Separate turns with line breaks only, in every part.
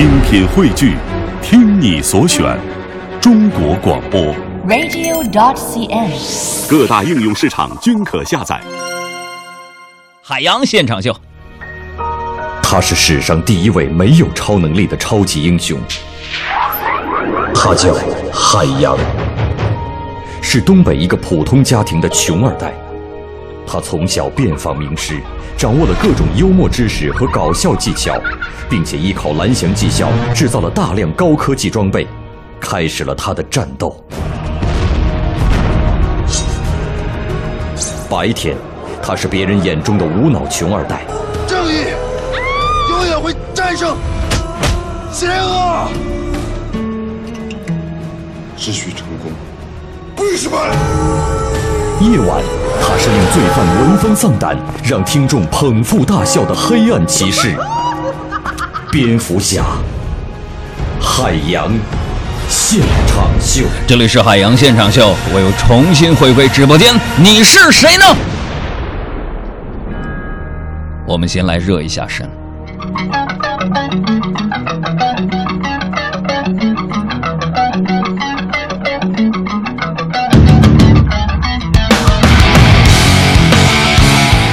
精品汇聚，听你所选，中国广播。
radio.dot.cn，。
各大应用市场均可下载。
海洋现场秀，
他是史上第一位没有超能力的超级英雄，他叫海洋，是东北一个普通家庭的穷二代。他从小遍访名师，掌握了各种幽默知识和搞笑技巧，并且依靠蓝翔技校制造了大量高科技装备，开始了他的战斗。白天，他是别人眼中的无脑穷二代。
正义永远会战胜邪恶。只许成功，不许失败。
夜晚，他是令罪犯闻风丧胆，让听众捧腹大笑的黑暗骑士——蝙蝠侠。海洋现场秀，
这里是海洋现场秀，我又重新回归直播间，你是谁呢？我们先来热一下身。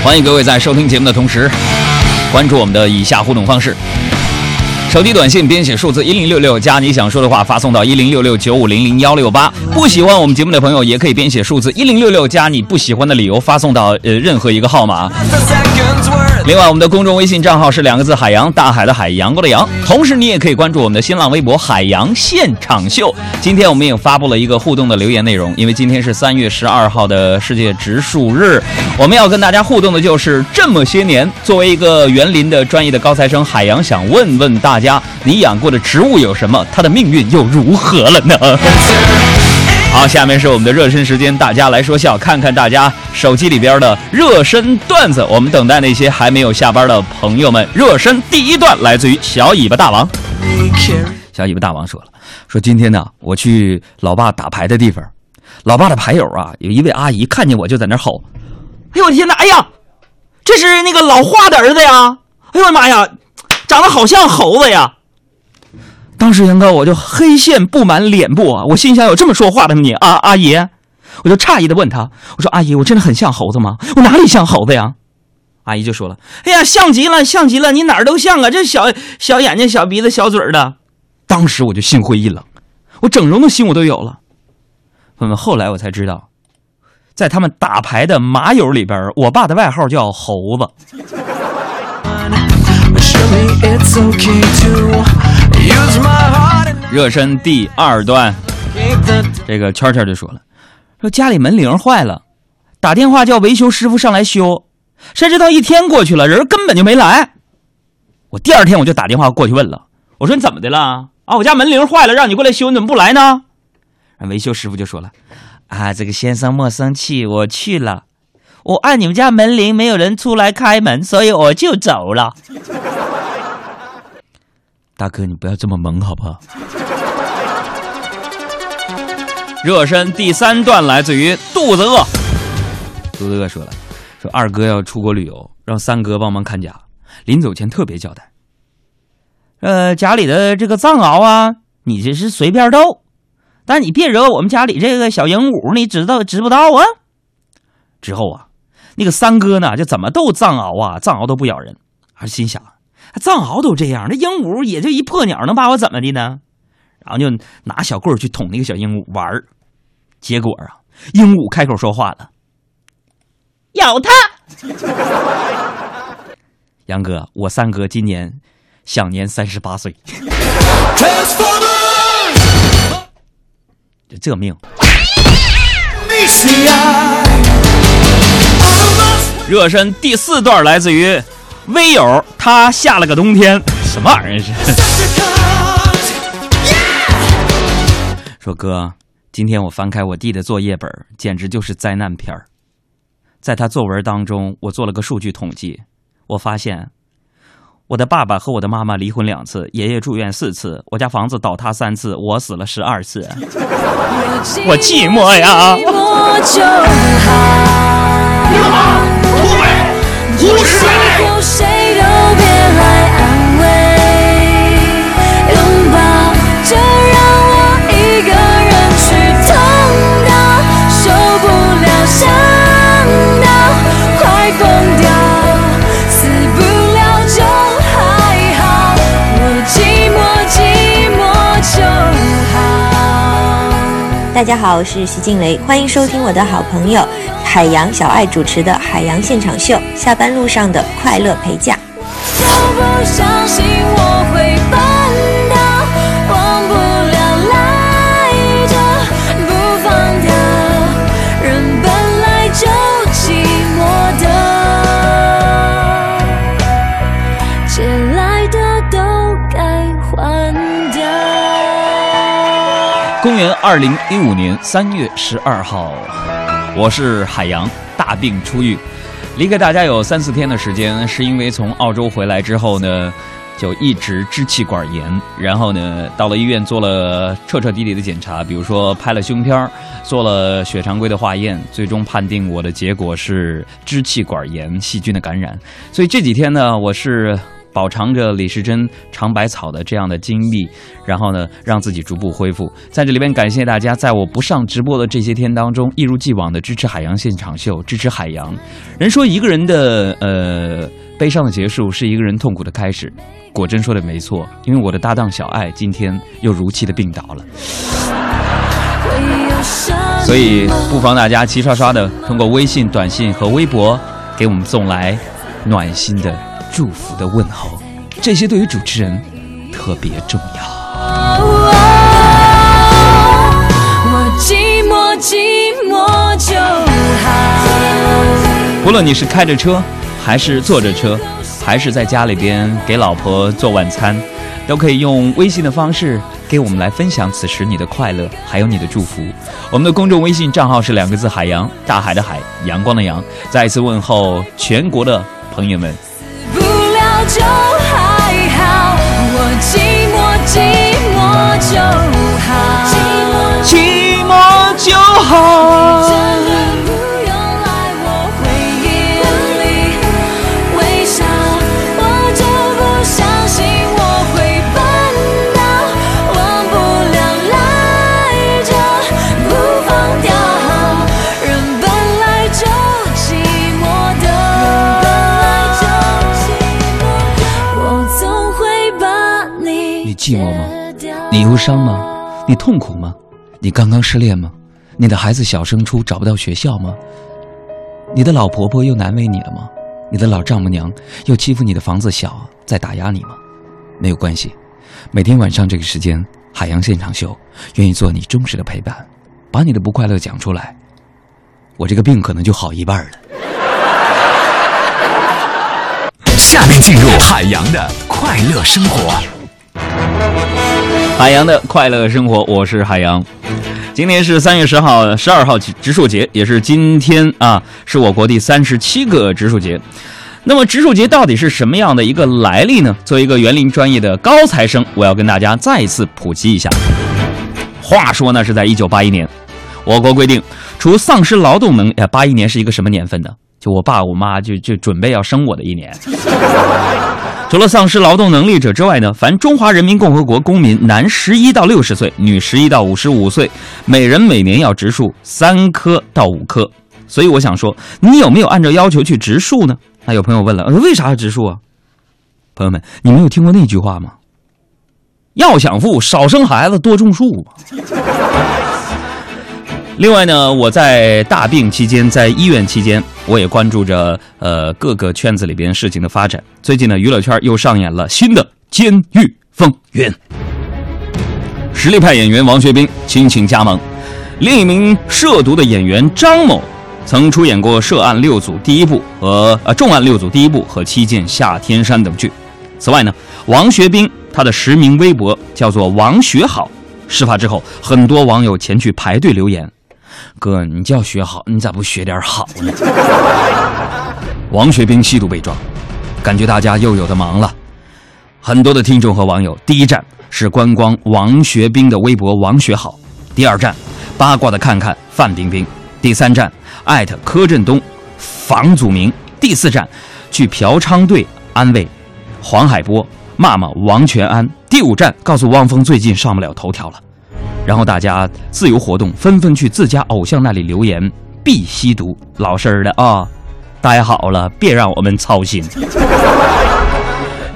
欢迎各位在收听节目的同时，关注我们的以下互动方式：手机短信编写数字一零六六加你想说的话发送到一零六六九五零零幺六八。不喜欢我们节目的朋友，也可以编写数字一零六六加你不喜欢的理由发送到呃任何一个号码。另外，我们的公众微信账号是两个字：海洋，大海的海，阳光的阳。同时，你也可以关注我们的新浪微博“海洋现场秀”。今天我们也发布了一个互动的留言内容，因为今天是三月十二号的世界植树日，我们要跟大家互动的就是这么些年，作为一个园林的专业的高材生，海洋想问问大家，你养过的植物有什么？它的命运又如何了呢？好，下面是我们的热身时间，大家来说笑，看看大家手机里边的热身段子。我们等待那些还没有下班的朋友们。热身第一段来自于小尾巴大王。小尾巴大王说了，说今天呢，我去老爸打牌的地方，老爸的牌友啊，有一位阿姨看见我就在那吼：“哎呦我的天哪！哎呀，这是那个老华的儿子呀！哎呦我的妈呀，长得好像猴子呀！”当时杨哥我就黑线布满脸部啊！我心想有这么说话的吗你啊阿姨？我就诧异的问他，我说阿姨，我真的很像猴子吗？我哪里像猴子呀？阿姨就说了，哎呀，像极了，像极了，你哪儿都像啊！这小小眼睛、小鼻子、小嘴儿的。当时我就心灰意冷，我整容的心我都有了。朋友们，后来我才知道，在他们打牌的麻友里边，我爸的外号叫猴子。热身第二段，这个圈圈就说了，说家里门铃坏了，打电话叫维修师傅上来修，谁知道一天过去了，人根本就没来。我第二天我就打电话过去问了，我说你怎么的了？啊，我家门铃坏了，让你过来修，你怎么不来呢？维修师傅就说了，啊，这个先生莫生气，我去了，我按你们家门铃，没有人出来开门，所以我就走了。大哥，你不要这么萌好不好？热身第三段来自于肚子饿。肚子饿说了，说二哥要出国旅游，让三哥帮忙看家。临走前特别交代，呃，家里的这个藏獒啊，你这是随便逗，但你别惹我们家里这个小鹦鹉，你知道知不道啊？之后啊，那个三哥呢，就怎么逗藏獒啊，藏獒都不咬人，还心想。藏獒都这样，那鹦鹉也就一破鸟，能把我怎么的呢？然后就拿小棍儿去捅那个小鹦鹉玩儿，结果啊，鹦鹉开口说话了：“咬它！”杨哥，我三哥今年享年三十八岁，就这命。热身第四段来自于。微友他下了个冬天，什么玩意儿是？说哥，今天我翻开我弟的作业本，简直就是灾难片儿。在他作文当中，我做了个数据统计，我发现我的爸爸和我的妈妈离婚两次，爷爷住院四次，我家房子倒塌三次，我死了十二次，我寂寞呀！
有谁都别来你是谁都别来安慰，拥抱就让我一个人去痛到受不了，想到快疯掉，死不了就还好。寂寞寂寞就好。
大家好，我是徐静蕾，欢迎收听我的好朋友。海洋小爱主持的《海洋现场秀》，下班路上的快乐陪驾。
就不相信我会办到，忘不了赖着不放掉。人本来就寂寞的，借来的都该还掉。
公元二零一五年三月十二号，我是海洋，大病初愈，离开大家有三四天的时间，是因为从澳洲回来之后呢，就一直支气管炎，然后呢，到了医院做了彻彻底底的检查，比如说拍了胸片，做了血常规的化验，最终判定我的结果是支气管炎细菌的感染。所以这几天呢，我是饱尝着李时珍尝百草的这样的经历，然后呢，让自己逐步恢复。在这里边感谢大家，在我不上直播的这些天当中，一如既往的支持海洋现场秀，支持海洋。人说一个人的呃悲伤的结束是一个人痛苦的开始，果真说的没错，因为我的搭档小爱今天又如期的病倒了。所以不妨大家齐刷刷的通过微信、短信和微博给我们送来暖心的祝福的问候，这些对于主持人特别重要。
我寂寞寂寞就好。
无论你是开着车，还是坐着车，还是在家里边给老婆做晚餐，都可以用微信的方式给我们来分享此时你的快乐，还有你的祝福。我们的公众微信账号是两个字：海洋，大海的海，阳光的阳。再一次问候全国的朋友们。
就还好，我寂寞寂寞就好，
寂寞就好。
你
忧伤吗？你痛苦吗？你刚刚失恋吗？你的孩子小升初找不到学校吗？你的老婆婆又难为你了吗？你的老丈母娘又欺负你的房子小，在打压你吗？没有关系，每天晚上这个时间，海洋现场秀愿意做你忠实的陪伴，把你的不快乐讲出来，我这个病可能就好一半了。
下面进入海洋的快乐生活。
海洋的快乐生活，我是海洋。今天是三月十号、十二号植树节，也是今天啊，是我国第三十七个植树节。那么植树节到底是什么样的一个来历呢？作为一个园林专业的高材生，我要跟大家再一次普及一下。话说呢，是在一九八一年，我国规定，除丧失劳动能，哎，八一年是一个什么年份呢？就我爸我妈就就准备要生我的一年。除了丧失劳动能力者之外呢，凡中华人民共和国公民，男十一到六十岁，女十一到五十五岁，每人每年要植树三棵到五棵。所以我想说，你有没有按照要求去植树呢？那有朋友问了，为啥要植树啊？朋友们，你没有听过那句话吗？要想富，少生孩子，多种树。另外呢，我在大病期间，在医院期间，我也关注着呃各个圈子里边事情的发展。最近呢，娱乐圈又上演了新的《监狱风云》，实力派演员王学兵亲情加盟，另一名涉毒的演员张某曾出演过《涉案六组》第一部和呃《重案六组》第一部和《七剑下天山》等剧。此外呢，王学兵他的实名微博叫做王学好。事发之后，很多网友前去排队留言。哥，你叫学好，你咋不学点好呢？王学兵吸毒被抓，感觉大家又有的忙了。很多的听众和网友，第一站是观光王学兵的微博王学好，第二站八卦的看看范冰冰，第三站艾特柯震东、房祖名，第四站去嫖娼队安慰黄海波，骂骂王全安，第五站告诉汪峰最近上不了头条了。然后大家自由活动，纷纷去自家偶像那里留言，必吸毒，老实儿的啊，待好了，别让我们操心。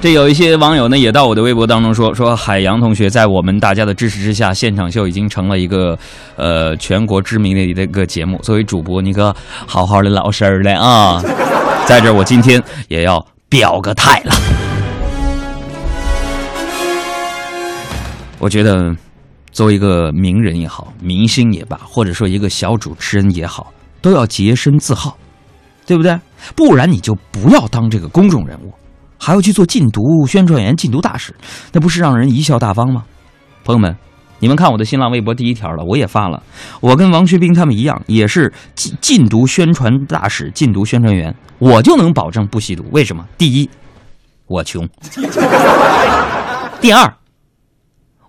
这有一些网友呢，也到我的微博当中说说，海洋同学在我们大家的支持之下，现场秀已经成了一个呃全国知名的一个节目。作为主播，你可好好的老实儿的啊！在这，我今天也要表个态了。我觉得，作为一个名人也好，明星也罢，或者说一个小主持人也好，都要洁身自好，对不对？不然你就不要当这个公众人物。还要去做禁毒宣传员、禁毒大使，那不是让人贻笑大方吗？朋友们，你们看我的新浪微博第一条了，我也发了。我跟王学兵他们一样，也是禁禁毒宣传大使、禁毒宣传员，我就能保证不吸毒。为什么？第一，我穷；第二，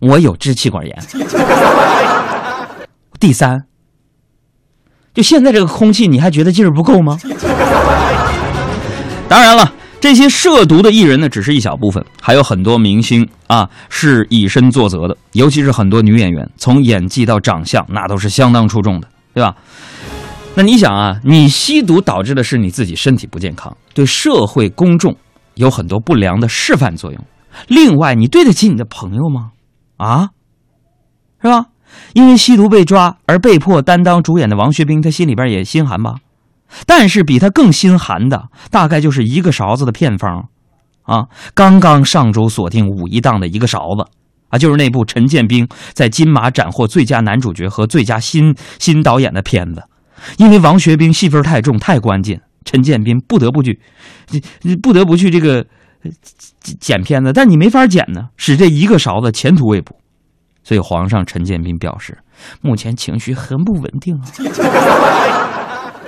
我有支气管炎；第三，就现在这个空气，你还觉得劲儿不够吗？当然了。这些涉毒的艺人呢，只是一小部分，还有很多明星啊是以身作则的，尤其是很多女演员，从演技到长相，那都是相当出众的，对吧？那你想啊，你吸毒导致的是你自己身体不健康，对社会公众有很多不良的示范作用。另外，你对得起你的朋友吗？啊，是吧？因为吸毒被抓而被迫担当主演的王学兵，他心里边也心寒吧？但是比他更心寒的，大概就是一个勺子的片方，啊，刚刚上周锁定五一档的一个勺子，啊，就是那部陈建斌在金马斩获最佳男主角和最佳新新导演的片子，因为王学兵戏份太重太关键，陈建斌不得不去，不得不去这个剪片子，但你没法剪呢，使这一个勺子前途未卜，所以皇上陈建斌表示，目前情绪很不稳定啊。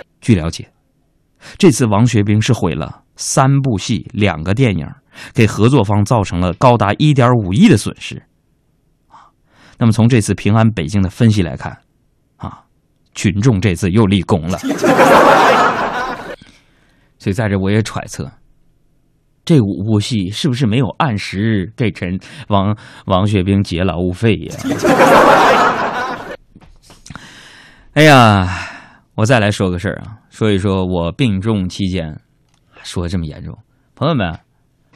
据了解，这次王学兵是毁了三部戏、两个电影，给合作方造成了高达一点五亿的损失。啊，那么从这次平安北京的分析来看，啊，群众这次又立功了。所以在这我也揣测，这五部戏是不是没有按时给陈王王学兵结劳务费呀？哎呀！我再来说个事儿啊，说一说我病重期间，说这么严重，朋友们，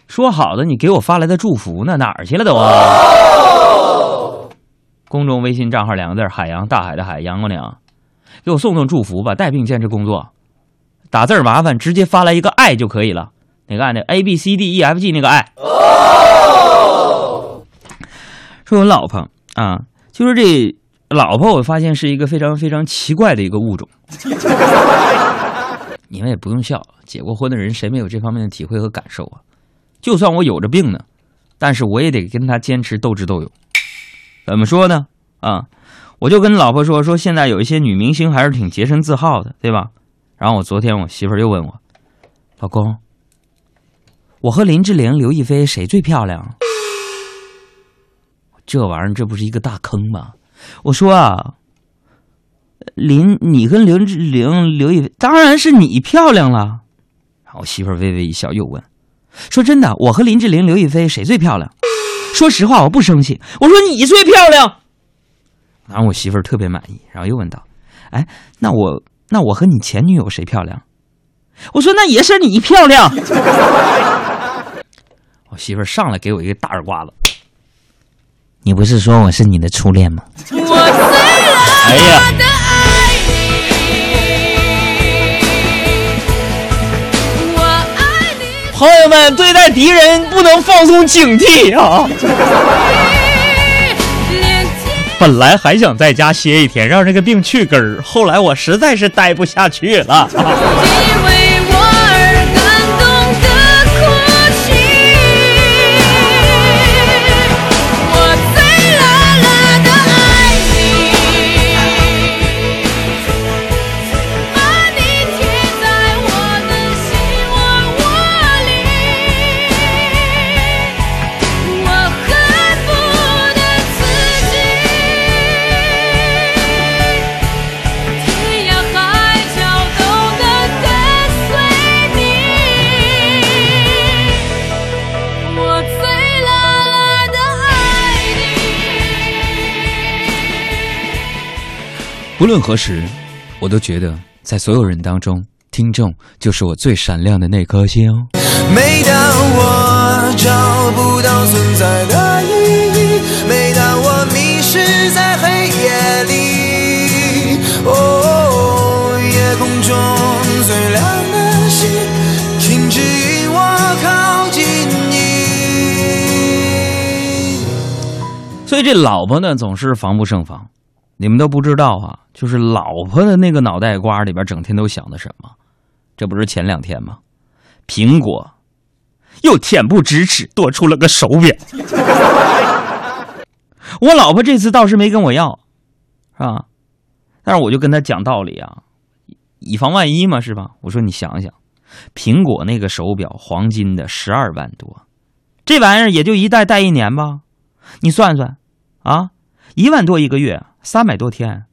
说好的你给我发来的祝福呢？哪儿去了都啊？公众微信账号两个字海洋大海的海，阳光娘，给我送送祝福吧。带病坚持工作，打字麻烦，直接发来一个爱就可以了。哪个爱的？A B C D E F G 那个爱。说我老婆啊，就是这。老婆，我发现是一个非常非常奇怪的一个物种。你们也不用笑，结过婚的人谁没有这方面的体会和感受啊？就算我有着病呢，但是我也得跟他坚持斗智斗勇。怎么说呢？啊，我就跟老婆说说，现在有一些女明星还是挺洁身自好的，对吧？然后我昨天我媳妇又问我，老公，我和林志玲、刘亦菲谁最漂亮？这玩意儿这不是一个大坑吗？我说啊，林，你跟林志玲、刘亦菲，当然是你漂亮了。然后我媳妇微微一笑，又问：“说真的，我和林志玲、刘亦菲谁最漂亮？”说实话，我不生气。我说你最漂亮。然后我媳妇儿特别满意，然后又问道：“哎，那我那我和你前女友谁漂亮？”我说：“那也是你漂亮。”我媳妇上来给我一个大耳刮子。你不是说我是你的初恋吗？哎呀！朋友们，对待敌人不能放松警惕啊！本来还想在家歇一天，让这个病去根儿，后来我实在是待不下去了。无论何时，我都觉得在所有人当中，听众就是我最闪亮的那颗星。哦每当我。
找不到存在的意义。每当我迷失在黑夜里，哦，夜空中最亮的星，请指引我靠近你。
所以这老婆呢，总是防不胜防。你们都不知道啊，就是老婆的那个脑袋瓜里边，整天都想的什么？这不是前两天吗？苹果又恬不知耻，多出了个手表。我老婆这次倒是没跟我要，是吧？但是我就跟她讲道理啊，以防万一嘛，是吧？我说你想想，苹果那个手表，黄金的，十二万多，这玩意儿也就一戴戴一年吧，你算算啊，一万多一个月，三百多天，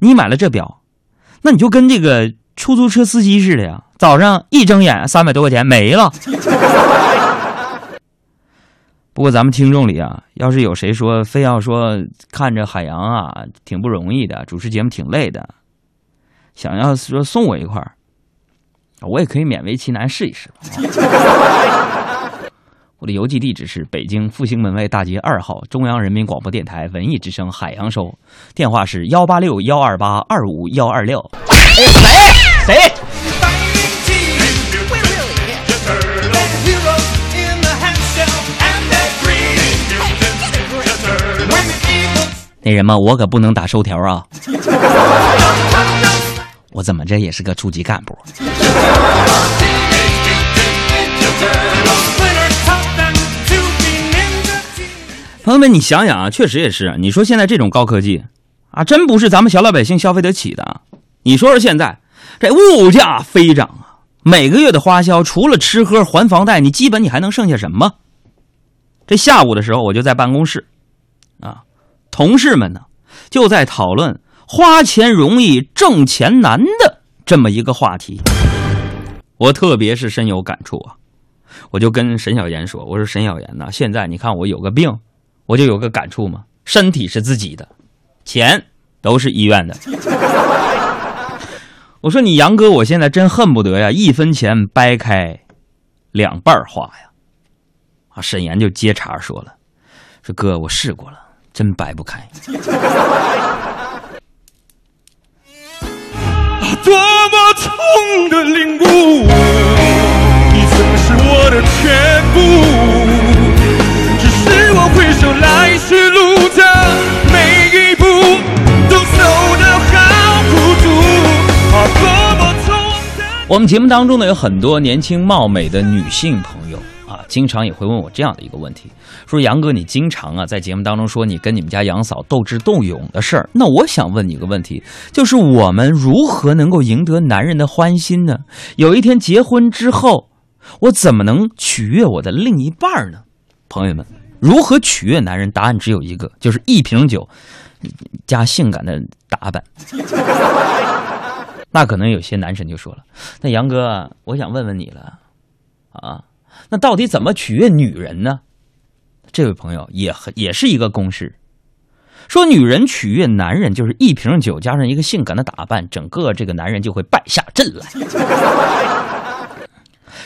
你买了这表，那你就跟这个出租车司机似的呀，早上一睁眼三百多块钱没了。不过咱们听众里啊，要是有谁说非要说看着海洋啊挺不容易的，主持节目挺累的，想要说送我一块儿，我也可以勉为其难试一试。我的邮寄地址是北京复兴门外大街二号中央人民广播电台文艺之声海洋收，电话是幺八六幺二八二五幺二六。谁谁？那人吗？我可不能打收条啊！我怎么着也是个处级干部。朋友们，你想想啊，确实也是。你说现在这种高科技啊，真不是咱们小老百姓消费得起的。你说说现在这物价飞涨啊，每个月的花销除了吃喝还房贷，你基本你还能剩下什么？这下午的时候，我就在办公室，啊，同事们呢就在讨论花钱容易挣钱难的这么一个话题。我特别是深有感触啊，我就跟沈小岩说：“我说沈小岩呐，现在你看我有个病，我就有个感触嘛，身体是自己的，钱都是医院的。”我说你杨哥，我现在真恨不得呀，一分钱掰开两半花呀。啊，沈岩就接茬说了：“说哥，我试过了，真掰不开。
多么痛的领悟，你曾是我的全部，我
们节目当中呢，有很多年轻貌美的女性朋友啊，经常也会问我这样的一个问题：说杨哥，你经常啊在节目当中说你跟你们家杨嫂斗智斗勇的事儿，那我想问你一个问题，就是我们如何能够赢得男人的欢心呢？有一天结婚之后，我怎么能取悦我的另一半呢？朋友们，如何取悦男人？答案只有一个，就是一瓶酒加性感的打扮。那可能有些男神就说了：“那杨哥，我想问问你了，啊，那到底怎么取悦女人呢？”这位朋友也很也是一个公式，说女人取悦男人就是一瓶酒加上一个性感的打扮，整个这个男人就会败下阵来。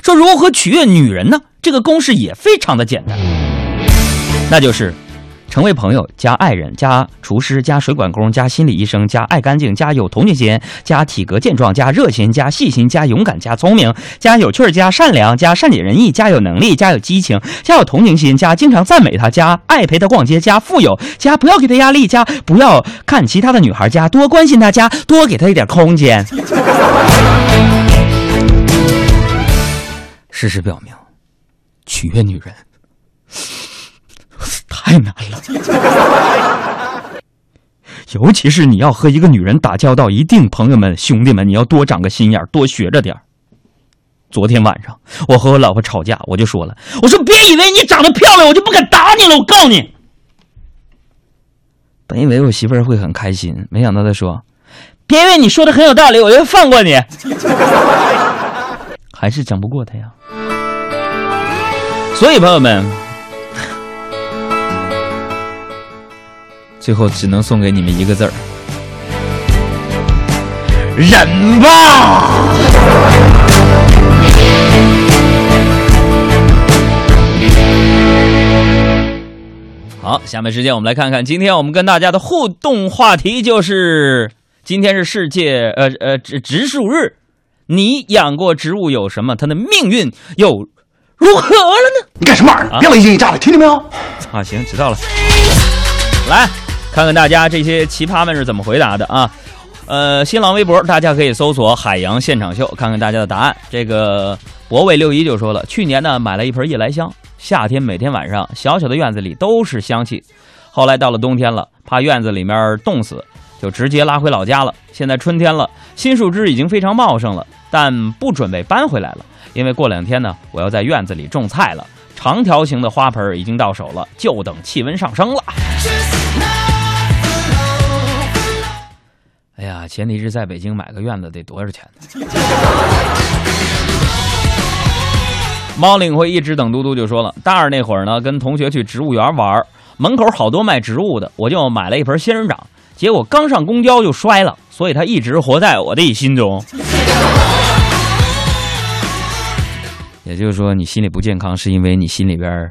说如何取悦女人呢？这个公式也非常的简单，那就是成为朋友加爱人加厨师加水管工加心理医生加爱干净加有同情心加体格健壮加热心加细心加勇敢加聪明加有趣加善良加善解人意加有能力加有激情加有同情心加经常赞美他加爱陪他逛街加富有加不要给他压力加不要看其他的女孩加多关心他加多给他一点空间。事实表明，取悦女人太难了。尤其是你要和一个女人打交道，一定朋友们、兄弟们，你要多长个心眼，多学着点昨天晚上，我和我老婆吵架，我就说了，我说别以为你长得漂亮，我就不敢打你了。我告诉你，本以为我媳妇儿会很开心，没想到她说，别以为你说的很有道理，我就放过你，还是整不过她呀。所以朋友们，最后只能送给你们一个字儿：忍吧。好，下面时间我们来看看，今天我们跟大家的互动话题就是，今天是世界呃呃植植树日，你养过植物有什么？它的命运又如何了呢？
你干什么玩意儿？别老一惊一乍的，听见没有？
啊，行，知道了。来看看大家这些奇葩们是怎么回答的啊？呃，新浪微博大家可以搜索“海洋现场秀”，看看大家的答案。这个博伟六一就说了，去年呢买了一盆夜来香，夏天每天晚上小小的院子里都是香气。后来到了冬天了，怕院子里面冻死，就直接拉回老家了。现在春天了，新树枝已经非常茂盛了，但不准备搬回来了，因为过两天呢，我要在院子里种菜了。长条形的花盆已经到手了，就等气温上升了。哎呀，前提是在北京买个院子得多少钱呢？猫领会一直等嘟嘟就说了，大二那会儿呢，跟同学去植物园玩，门口好多卖植物的，我就买了一盆仙人掌，结果刚上公交就摔了，所以它一直活在我的心中。也就是说，你心里不健康，是因为你心里边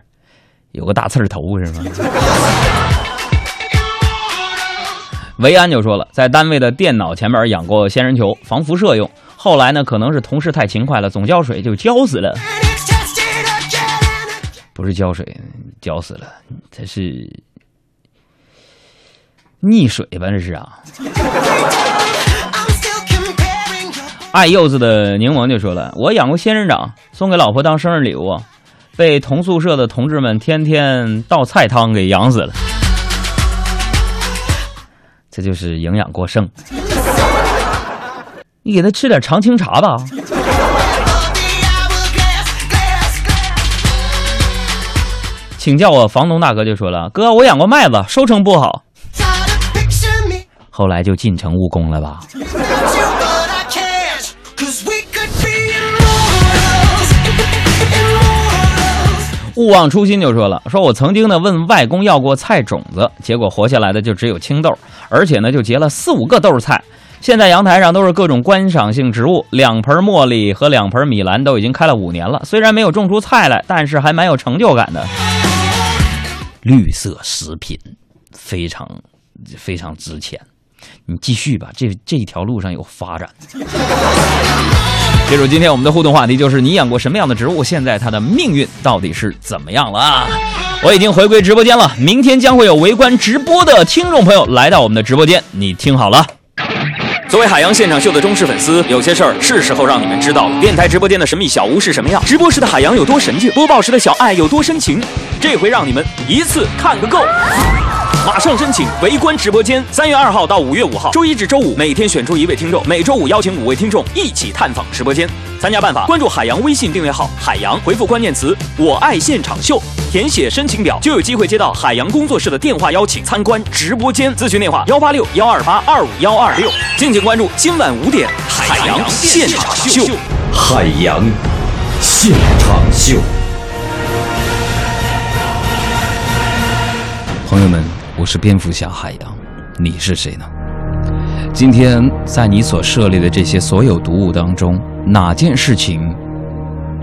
有个大刺儿头，是吗？维安就说了，在单位的电脑前面养过仙人球，防辐射用。后来呢，可能是同事太勤快了，总浇水就浇死了。不是浇水，浇死了，这是溺水吧？这是啊。爱柚子的柠檬就说了，我养过仙人掌，送给老婆当生日礼物，被同宿舍的同志们天天倒菜汤给养死了。这就是营养过剩。你给他吃点常青茶吧。请叫我房东大哥就说了，哥，我养过麦子，收成不好，后来就进城务工了吧。勿忘初心就说了，说我曾经呢问外公要过菜种子，结果活下来的就只有青豆，而且呢就结了四五个豆菜。现在阳台上都是各种观赏性植物，两盆茉莉和两盆米兰都已经开了五年了，虽然没有种出菜来，但是还蛮有成就感的。绿色食品非常非常值钱，你继续吧，这这一条路上有发展。接着今天我们的互动话题就是你养过什么样的植物？现在它的命运到底是怎么样了？我已经回归直播间了，明天将会有围观直播的听众朋友来到我们的直播间，你听好了。作为海洋现场秀的忠实粉丝，有些事儿是时候让你们知道了。电台直播间的神秘小屋是什么样？直播时的海洋有多神经？播报时的小爱有多深情？这回让你们一次看个够！马上申请围观直播间，三月二号到五月五号，周一至周五每天选出一位听众，每周五邀请五位听众一起探访直播间。参加办法：关注海洋微信订阅号“海洋”，回复关键词“我爱现场秀”，填写申请表，就有机会接到海洋工作室的电话邀请参观直播间。咨询电话：幺八六幺二八二五幺二六。敬请关注今晚五点海洋现场秀。
海洋现场秀。
我是蝙蝠侠海洋，你是谁呢？今天在你所涉猎的这些所有读物当中，哪件事情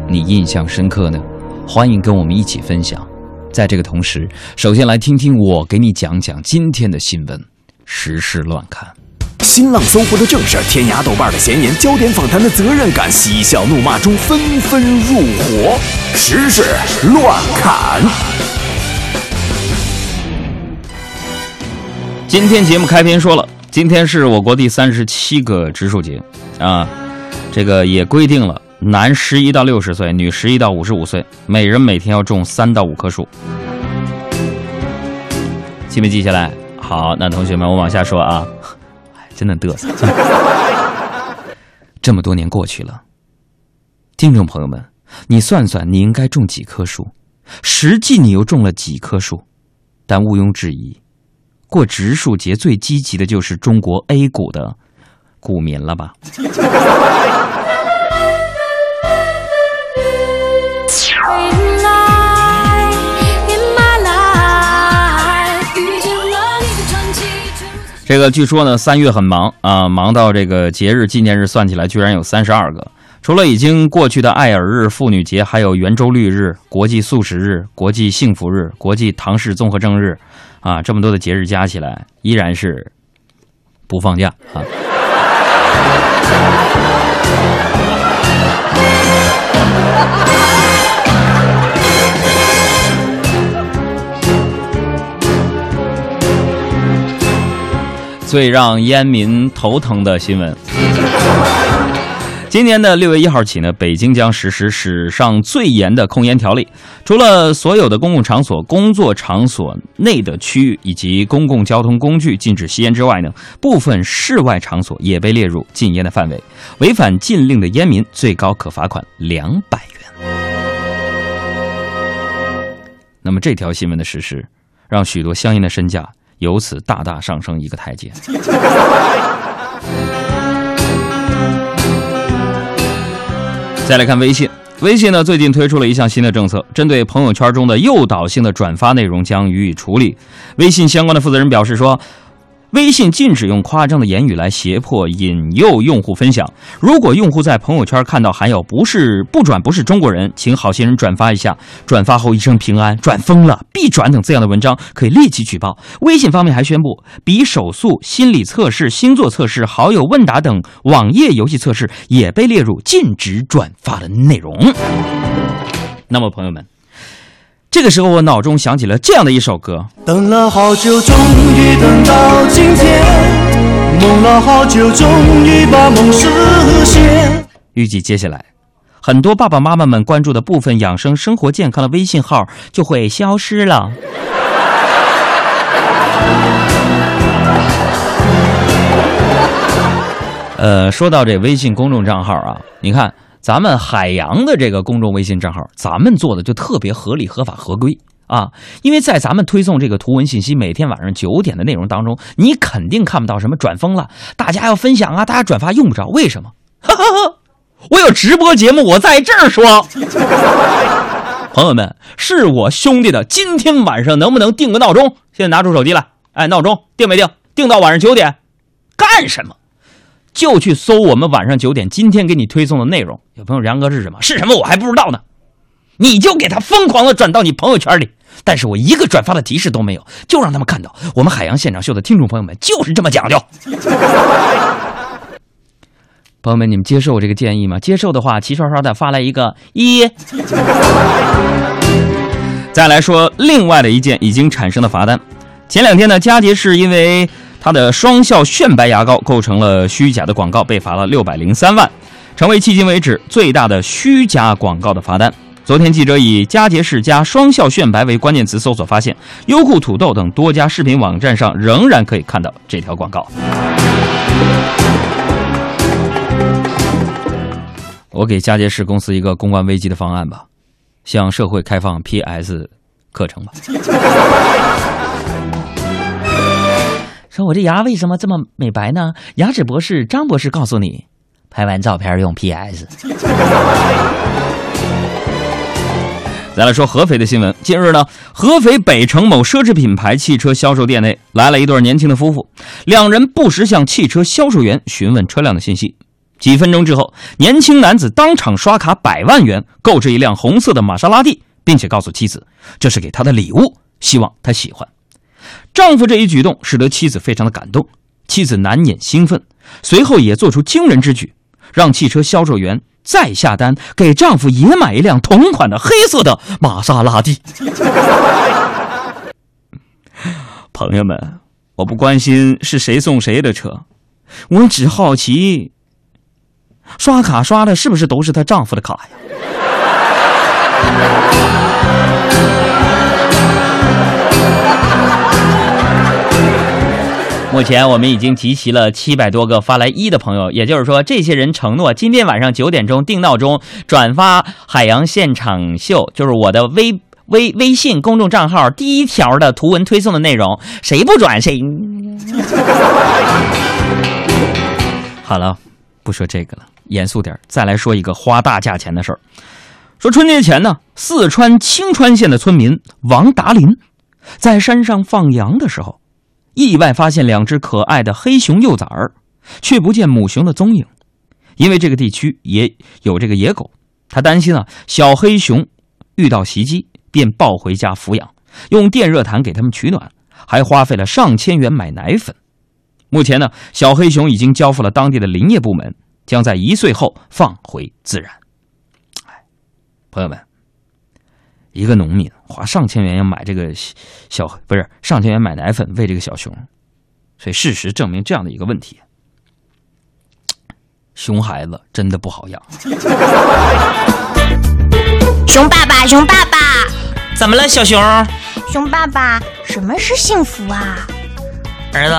你印象深刻呢？欢迎跟我们一起分享。在这个同时，首先来听听我给你讲讲今天的新闻，时事乱看。
新浪搜狐的正事，天涯豆瓣的闲言，焦点访谈的责任感，嬉笑怒骂中纷纷入伙，时事乱砍。
今天节目开篇说了，今天是我国第三十七个植树节，啊，这个也规定了，男十一到六十岁，女十一到五十五岁，每人每天要种三到五棵树。记没记下来？好，那同学们，我往下说啊，真的嘚瑟。这么多年过去了，听众朋友们，你算算，你应该种几棵树？实际你又种了几棵树？但毋庸置疑。过植树节最积极的就是中国 A 股的股民了吧？这个据说呢，三月很忙啊，忙到这个节日纪念日算起来居然有三十二个。除了已经过去的爱尔日妇女节，还有圆周率日、国际素食日、国际幸福日、国际唐氏综合症日，啊，这么多的节日加起来，依然是不放假啊。最让烟民头疼的新闻。今年的六月一号起呢，北京将实施史上最严的控烟条例。除了所有的公共场所、工作场所内的区域以及公共交通工具禁止吸烟之外呢，部分室外场所也被列入禁烟的范围。违反禁令的烟民，最高可罚款两百元。那么这条新闻的实施，让许多香烟的身价由此大大上升一个台阶。再来看微信，微信呢最近推出了一项新的政策，针对朋友圈中的诱导性的转发内容将予以处理。微信相关的负责人表示说。微信禁止用夸张的言语来胁迫、引诱用户分享。如果用户在朋友圈看到含有“不是不转不是中国人，请好心人转发一下”，转发后一声平安、转疯了、必转等字样的文章，可以立即举报。微信方面还宣布，比手速、心理测试、星座测试、好友问答等网页游戏测试也被列入禁止转发的内容。那么，朋友们。这个时候，我脑中想起了这样的一首歌。
等了好久，终于等到今天；梦了好久，终于把梦实现。
预计接下来，很多爸爸妈妈们关注的部分养生、生活、健康的微信号就会消失了。呃，说到这微信公众账号啊，你看。咱们海洋的这个公众微信账号，咱们做的就特别合理、合法、合规啊！因为在咱们推送这个图文信息，每天晚上九点的内容当中，你肯定看不到什么转疯了，大家要分享啊，大家转发用不着，为什么？哈哈哈！我有直播节目，我在这儿说，朋友们，是我兄弟的，今天晚上能不能定个闹钟？现在拿出手机来，哎，闹钟定没定？定到晚上九点，干什么？就去搜我们晚上九点今天给你推送的内容。有朋友，杨哥是什么？是什么？我还不知道呢。你就给他疯狂的转到你朋友圈里，但是我一个转发的提示都没有，就让他们看到我们海洋现场秀的听众朋友们就是这么讲究。朋友们，你们接受我这个建议吗？接受的话，齐刷刷的发来一个一。再来说另外的一件已经产生的罚单。前两天呢，佳节是因为。它的双效炫白牙膏构成了虚假的广告，被罚了六百零三万，成为迄今为止最大的虚假广告的罚单。昨天，记者以“佳洁士加双效炫白”为关键词搜索，发现优酷、土豆等多家视频网站上仍然可以看到这条广告。我给佳洁士公司一个公关危机的方案吧，向社会开放 PS 课程吧。说我这牙为什么这么美白呢？牙齿博士张博士告诉你，拍完照片用 PS。再来说合肥的新闻。近日呢，合肥北城某奢侈品牌汽车销售店内来了一对年轻的夫妇，两人不时向汽车销售员询问车辆的信息。几分钟之后，年轻男子当场刷卡百万元购置一辆红色的玛莎拉蒂，并且告诉妻子这是给他的礼物，希望他喜欢。丈夫这一举动使得妻子非常的感动，妻子难掩兴奋，随后也做出惊人之举，让汽车销售员再下单给丈夫也买一辆同款的黑色的玛莎拉蒂。朋友们，我不关心是谁送谁的车，我只好奇，刷卡刷的是不是都是她丈夫的卡呀？目前我们已经集齐了七百多个发来一的朋友，也就是说，这些人承诺今天晚上九点钟定闹钟，转发海洋现场秀，就是我的微微微信公众账号第一条的图文推送的内容，谁不转谁。好了，不说这个了，严肃点，再来说一个花大价钱的事儿。说春节前呢，四川青川县的村民王达林在山上放羊的时候。意外发现两只可爱的黑熊幼崽儿，却不见母熊的踪影。因为这个地区也有这个野狗，他担心啊小黑熊遇到袭击，便抱回家抚养，用电热毯给它们取暖，还花费了上千元买奶粉。目前呢，小黑熊已经交付了当地的林业部门，将在一岁后放回自然。哎，朋友们，一个农民花上千元要买这个小小不是上千元买奶粉喂这个小熊，所以事实证明这样的一个问题：熊孩子真的不好养。
熊爸爸，熊爸爸，
怎么了，小熊？
熊爸爸，什么是幸福啊？
儿子，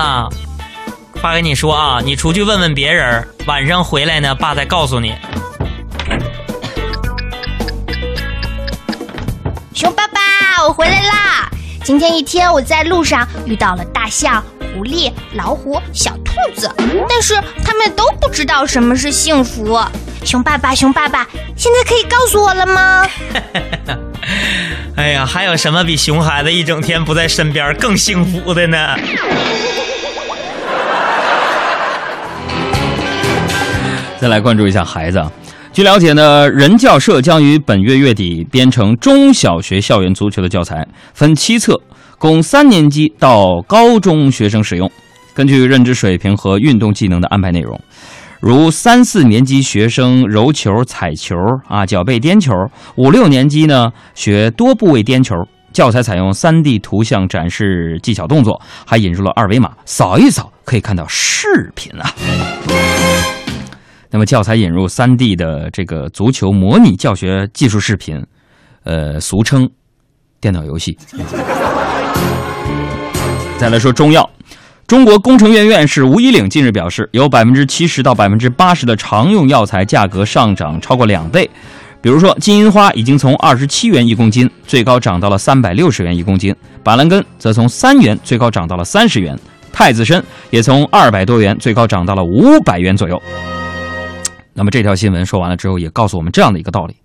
爸跟你说啊，你出去问问别人，晚上回来呢，爸再告诉你。
我回来啦！今天一天我在路上遇到了大象、狐狸、老虎、小兔子，但是他们都不知道什么是幸福。熊爸爸，熊爸爸，现在可以告诉我了吗？
哎呀，还有什么比熊孩子一整天不在身边更幸福的呢？
再来关注一下孩子。啊。据了解呢，人教社将于本月月底编成中小学校园足球的教材，分七册，供三年级到高中学生使用。根据认知水平和运动技能的安排内容，如三四年级学生揉球、踩球啊，脚背颠球；五六年级呢学多部位颠球。教材采用 3D 图像展示技巧动作，还引入了二维码，扫一扫可以看到视频啊。那么教材引入 3D 的这个足球模拟教学技术视频，呃，俗称电脑游戏。再来说中药，中国工程院院士吴一岭近日表示，有百分之七十到百分之八十的常用药材价格上涨超过两倍。比如说，金银花已经从二十七元一公斤最高涨到了三百六十元一公斤，板蓝根则从三元最高涨到了三十元，太子参也从二百多元最高涨到了五百元左右。那么这条新闻说完了之后，也告诉我们这样的一个道理：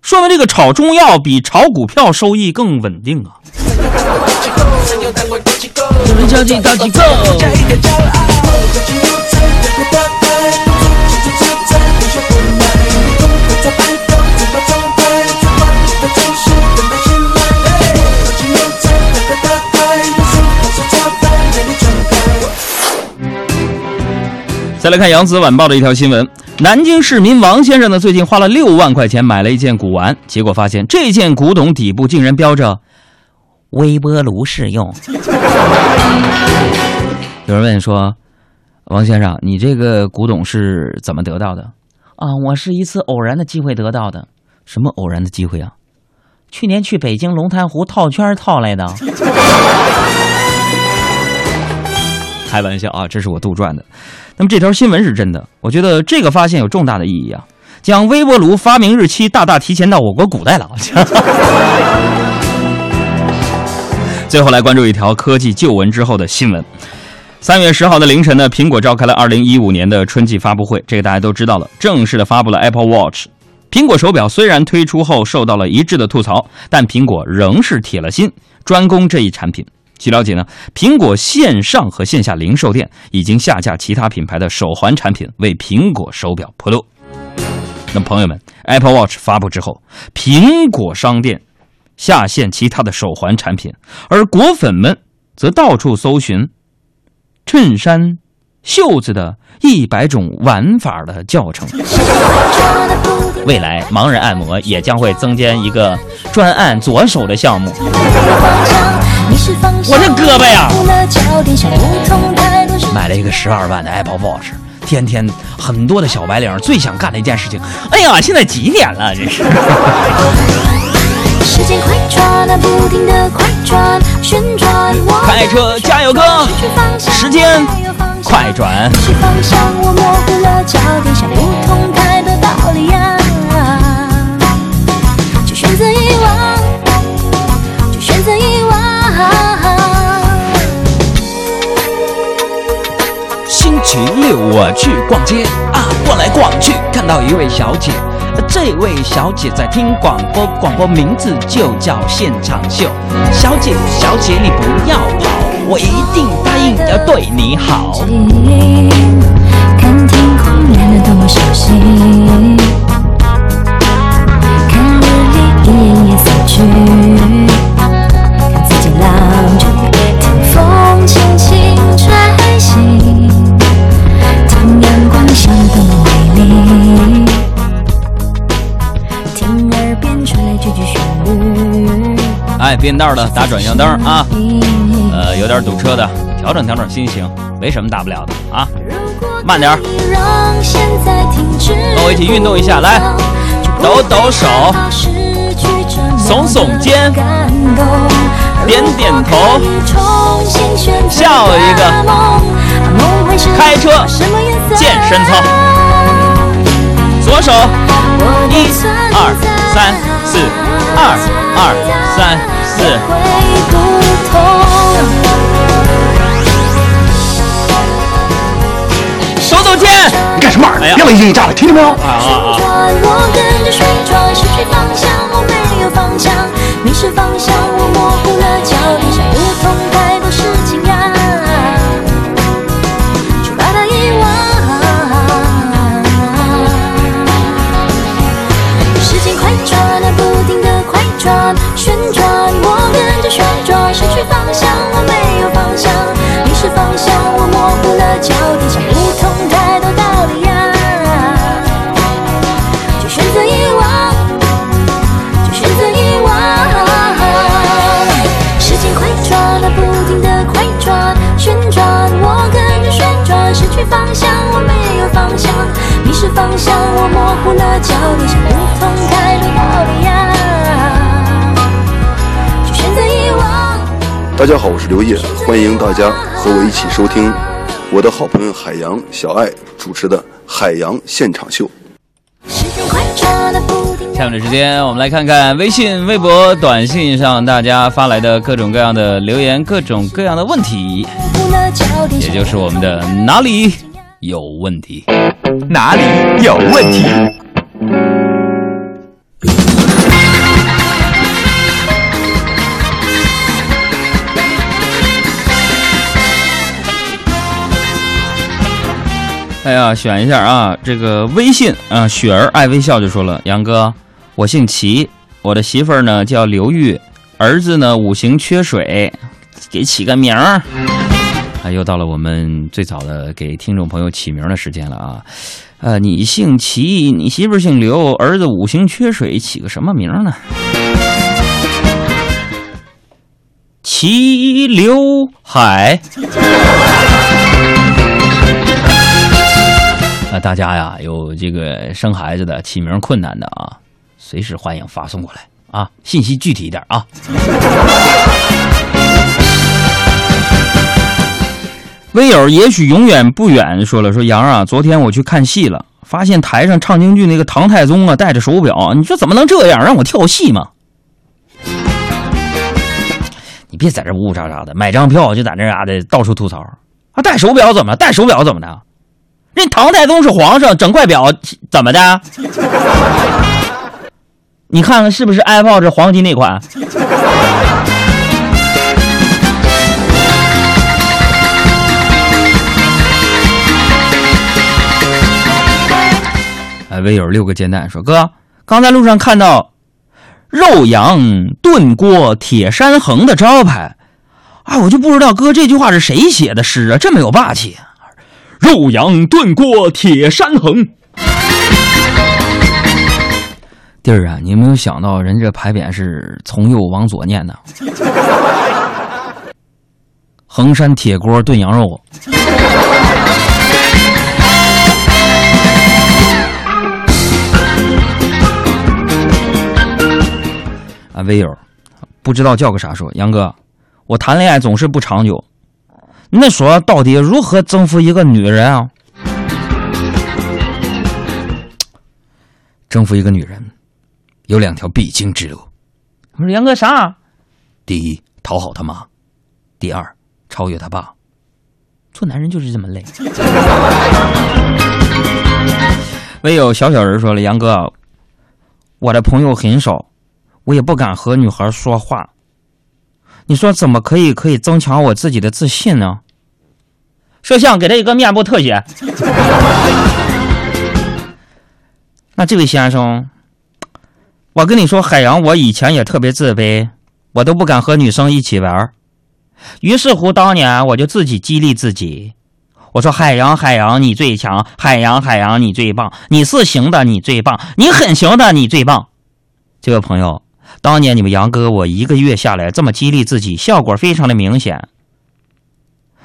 说明这个炒中药比炒股票收益更稳定啊。再来看《扬子晚报》的一条新闻：南京市民王先生呢，最近花了六万块钱买了一件古玩，结果发现这件古董底部竟然标着“微波炉适用”。有人问说：“王先生，你这个古董是怎么得到的？”啊，我是一次偶然的机会得到的。什么偶然的机会啊？去年去北京龙潭湖套圈套来的。开玩笑啊，这是我杜撰的。那么这条新闻是真的，我觉得这个发现有重大的意义啊，将微波炉发明日期大大提前到我国古代了。最后来关注一条科技旧闻之后的新闻。三月十号的凌晨呢，苹果召开了二零一五年的春季发布会，这个大家都知道了，正式的发布了 Apple Watch。苹果手表虽然推出后受到了一致的吐槽，但苹果仍是铁了心专攻这一产品。据了解呢，苹果线上和线下零售店已经下架其他品牌的手环产品，为苹果手表铺路。那朋友们，Apple Watch 发布之后，苹果商店下线其他的手环产品，而果粉们则到处搜寻衬衫、袖子的一百种玩法的教程。未来，盲人按摩也将会增加一个专按左手的项目。我这胳膊呀，买了一个十二万的 Apple Watch，天天很多的小白领最想干的一件事情。哎呀，现在几点了？这是。
时间快转啊，不停的快转，旋转。
开车加油哥，时间快转。
方向，我模糊了焦点，想不通太多道理呀，就选择遗忘，就选择遗忘。
星期六我去逛街啊，逛来逛去看到一位小姐，这位小姐在听广播，广播名字就叫现场秀。小姐，小姐你不要跑，我一定答应要对你好。
看天空蓝的我小心。看日历一页页死去，看自己老去，听风轻轻吹醒，听阳光像多么美丽，听耳边传来句句旋律。
哎，变道的打转向灯啊，有点堵车的，调整调整心情，没什么大不了的啊，慢点儿，跟我一起运动一下，来，抖抖手，耸耸肩，点点头，笑一个，开车，健身操，左手，一二三四，二二三四。
你干什么？
哎呀
别冷静一炸了，听见没有？
啊啊啊！
我跟着水转，失去方向，我没有方向，迷失方向，我模糊了焦点，想不通太多事情呀，就把它遗忘。时间快转啊，不停的快转，旋转，方向，我模糊了焦点，想不通太多道理呀。就选择遗忘。
大家好，我是刘烨，欢迎大家和我一起收听我的好朋友海洋小爱主持的《海洋现场秀》。
时间快转啊，不
下面的时间，我们来看看微信、微博、短信上大家发来的各种各样的留言，各种各样的问题，也就是我们的哪里有问题。
哪里有问题？
哎呀，选一下啊，这个微信啊，雪儿爱微笑就说了，杨哥，我姓齐，我的媳妇儿呢叫刘玉，儿子呢五行缺水，给起个名儿。啊，又到了我们最早的给听众朋友起名的时间了啊。呃，你姓齐，你媳妇姓刘，儿子五行缺水，起个什么名呢？齐刘海。啊，大家呀有这个生孩子的、起名困难的啊，随时欢迎发送过来啊，信息具体一点啊。微友也许永远不远说了，说杨啊，昨天我去看戏了，发现台上唱京剧那个唐太宗啊戴着手表，你说怎么能这样让我跳戏吗？你别在这呜呜喳喳的，买张票就在这嘎的到处吐槽啊！戴手表怎么了？戴手表怎么的？人唐太宗是皇上，整块表怎么的？你看看是不是 iPod 是黄金那款？哎，微友六个煎蛋说：“哥，刚在路上看到肉羊炖锅铁山横的招牌，啊，我就不知道哥这句话是谁写的诗啊，这么有霸气、肉羊炖锅铁山横。弟儿啊，你有没有想到人这牌匾是从右往左念的？衡山铁锅炖羊肉。啊，微友，不知道叫个啥说，杨哥，我谈恋爱总是不长久。那说到底如何征服一个女人啊？征服一个女人有两条必经之路。我说杨哥啥？第一，讨好他妈；第二，超越他爸。做男人就是这么累。唯有小小人说了：“杨哥，我的朋友很少，我也不敢和女孩说话。你说怎么可以可以增强我自己的自信呢？”摄像给他一个面部特写。那这位先生，我跟你说，海洋，我以前也特别自卑，我都不敢和女生一起玩。于是乎，当年我就自己激励自己，我说：“海洋，海洋，你最强！海洋，海洋，你最棒！你是行的，你最棒！你很行的，你最棒！”这位朋友，当年你们杨哥我一个月下来这么激励自己，效果非常的明显。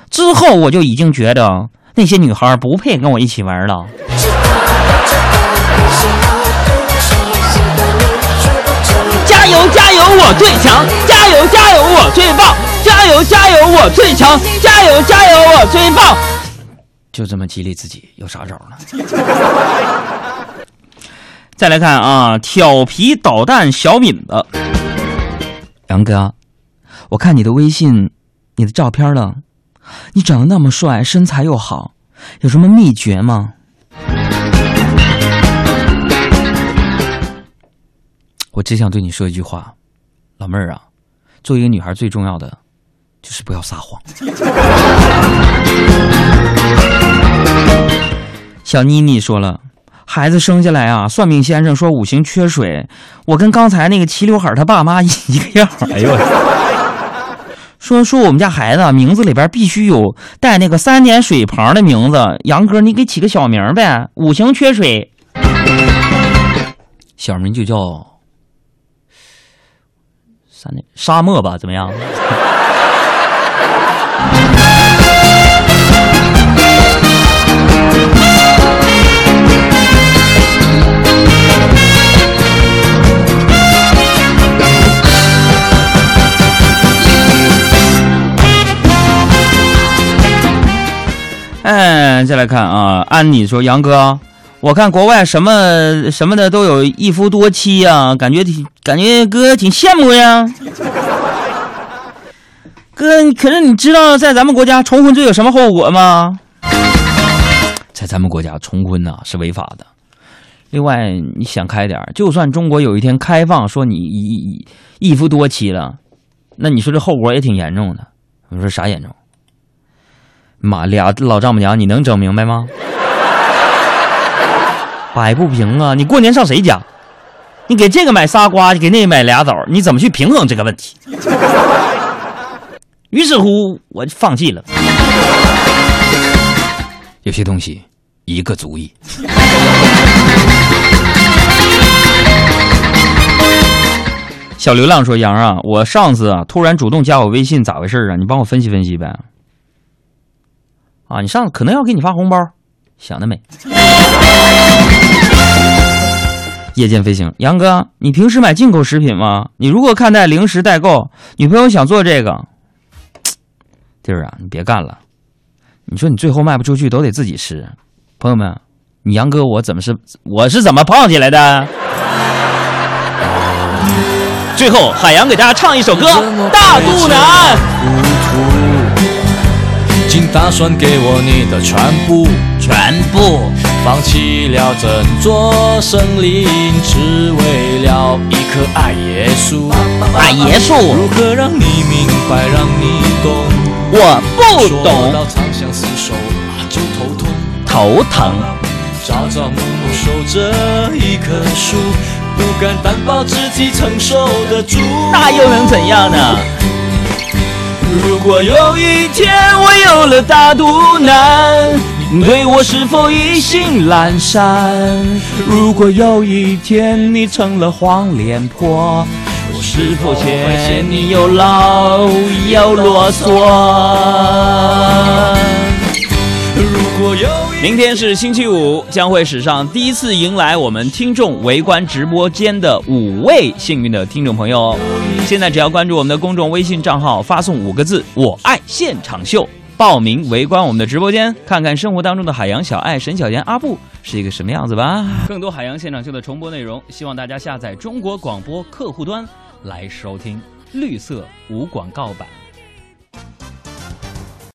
之后我就已经觉得那些女孩不配跟我一起玩了。加油加油，我最强！加油加油，我最棒！加油加油，我最强！加油加油，我最棒！就这么激励自己，有啥招呢？再来看啊，调皮捣蛋小敏子，杨哥，我看你的微信，你的照片了，你长得那么帅，身材又好，有什么秘诀吗？我只想对你说一句话，老妹儿啊，作为一个女孩，最重要的就是不要撒谎。小妮妮说了，孩子生下来啊，算命先生说五行缺水，我跟刚才那个齐刘海他爸妈一个样。哎呦我，说说我们家孩子名字里边必须有带那个三点水旁的名字，杨哥你给起个小名呗，五行缺水，小名就叫三点沙漠吧，怎么样？哎，再来看啊，安妮说：“杨哥，我看国外什么什么的都有一夫多妻呀、感觉挺感觉哥挺羡慕呀。哥，可是你知道在咱们国家重婚罪有什么后果吗？在咱们国家重婚呐、是违法的。另外，你想开点就算中国有一天开放，说你一一一夫多妻了，那你说这后果也挺严重的。我说啥严重？妈，俩老丈母娘，你能整明白吗？摆不平啊！你过年上谁家？你给这个买仨瓜，给那个买俩枣，你怎么去平衡这个问题？于是乎，我就放弃了。有些东西一个足矣。小流浪说：“杨啊，我上次啊突然主动加我微信，咋回事啊？你帮我分析分析呗。”啊，你上可能要给你发红包，想得美。夜间飞行，杨哥，你平时买进口食品吗？你如何看待零食代购？女朋友想做这个，弟儿啊，你别干了。你说你最后卖不出去，都得自己吃。朋友们，你杨哥我怎么是我是怎么胖起来的？最后，海洋给大家唱一首歌《大肚腩》。
请打算给我你的全部，
全部
放弃了整座森林，只为了一棵爱耶稣。
爱耶稣
如何让你明白，让你懂？
我不
说
懂
到长相厮守啊，就头痛。
头疼。
朝朝暮暮守着一棵树，不敢担保自己承受得住。
那又能怎样呢？如果有一天我有了大肚腩，你对我是否意兴阑珊？如果有一天你成了黄脸婆，我是否会嫌你又老又啰嗦？
如果有
明天是星期五，将会史上第一次迎来我们听众围观直播间的五位幸运的听众朋友。现在只要关注我们的公众微信账号，发送五个字“我爱现场秀”，报名围观我们的直播间，看看生活当中的海洋小爱、沈小妍、阿布是一个什么样子吧。更多海洋现场秀的重播内容，希望大家下载中国广播客户端来收听，绿色无广告版。